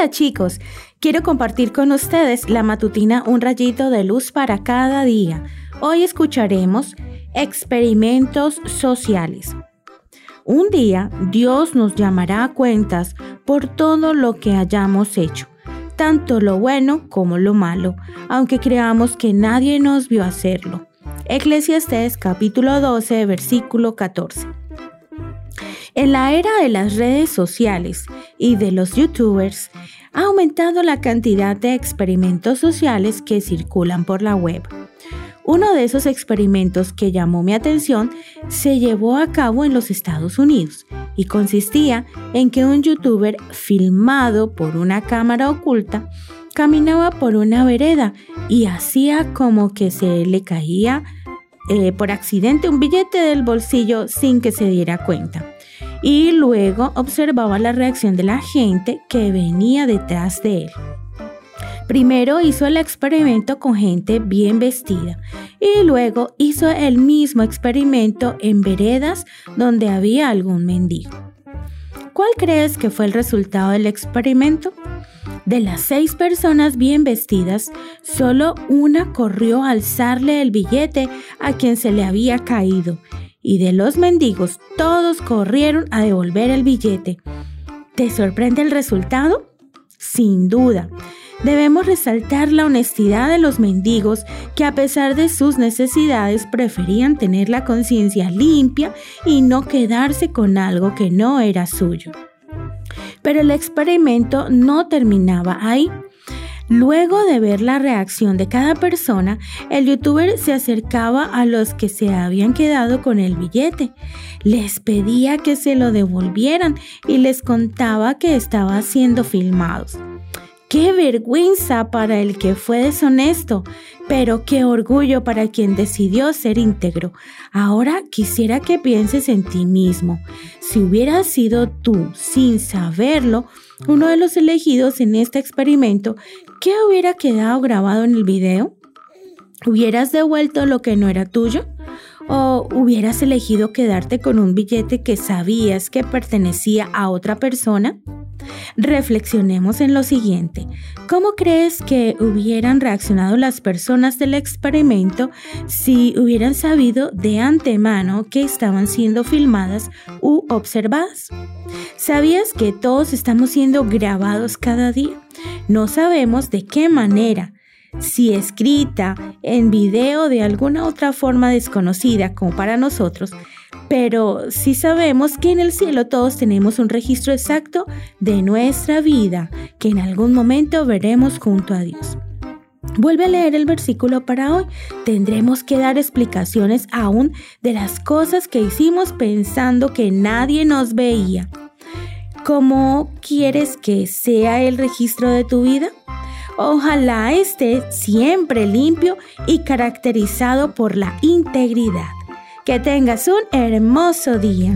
Hola chicos, quiero compartir con ustedes la matutina Un rayito de luz para cada día. Hoy escucharemos experimentos sociales. Un día Dios nos llamará a cuentas por todo lo que hayamos hecho, tanto lo bueno como lo malo, aunque creamos que nadie nos vio hacerlo. Eclesiastés capítulo 12, versículo 14. En la era de las redes sociales y de los youtubers, ha aumentado la cantidad de experimentos sociales que circulan por la web. Uno de esos experimentos que llamó mi atención se llevó a cabo en los Estados Unidos y consistía en que un youtuber filmado por una cámara oculta caminaba por una vereda y hacía como que se le caía eh, por accidente un billete del bolsillo sin que se diera cuenta y luego observaba la reacción de la gente que venía detrás de él. Primero hizo el experimento con gente bien vestida y luego hizo el mismo experimento en veredas donde había algún mendigo. ¿Cuál crees que fue el resultado del experimento? De las seis personas bien vestidas, solo una corrió a alzarle el billete a quien se le había caído y de los mendigos todos corrieron a devolver el billete. ¿Te sorprende el resultado? Sin duda. Debemos resaltar la honestidad de los mendigos que a pesar de sus necesidades preferían tener la conciencia limpia y no quedarse con algo que no era suyo. Pero el experimento no terminaba ahí. Luego de ver la reacción de cada persona, el youtuber se acercaba a los que se habían quedado con el billete. Les pedía que se lo devolvieran y les contaba que estaba siendo filmados. Qué vergüenza para el que fue deshonesto, pero qué orgullo para quien decidió ser íntegro. Ahora quisiera que pienses en ti mismo. Si hubieras sido tú, sin saberlo, uno de los elegidos en este experimento, ¿qué hubiera quedado grabado en el video? ¿Hubieras devuelto lo que no era tuyo? ¿O hubieras elegido quedarte con un billete que sabías que pertenecía a otra persona? Reflexionemos en lo siguiente. ¿Cómo crees que hubieran reaccionado las personas del experimento si hubieran sabido de antemano que estaban siendo filmadas u observadas? ¿Sabías que todos estamos siendo grabados cada día? No sabemos de qué manera, si escrita, en video de alguna otra forma desconocida como para nosotros, pero sí sabemos que en el cielo todos tenemos un registro exacto de nuestra vida que en algún momento veremos junto a Dios. Vuelve a leer el versículo para hoy. Tendremos que dar explicaciones aún de las cosas que hicimos pensando que nadie nos veía. ¿Cómo quieres que sea el registro de tu vida? Ojalá esté siempre limpio y caracterizado por la integridad. Que tengas un hermoso día.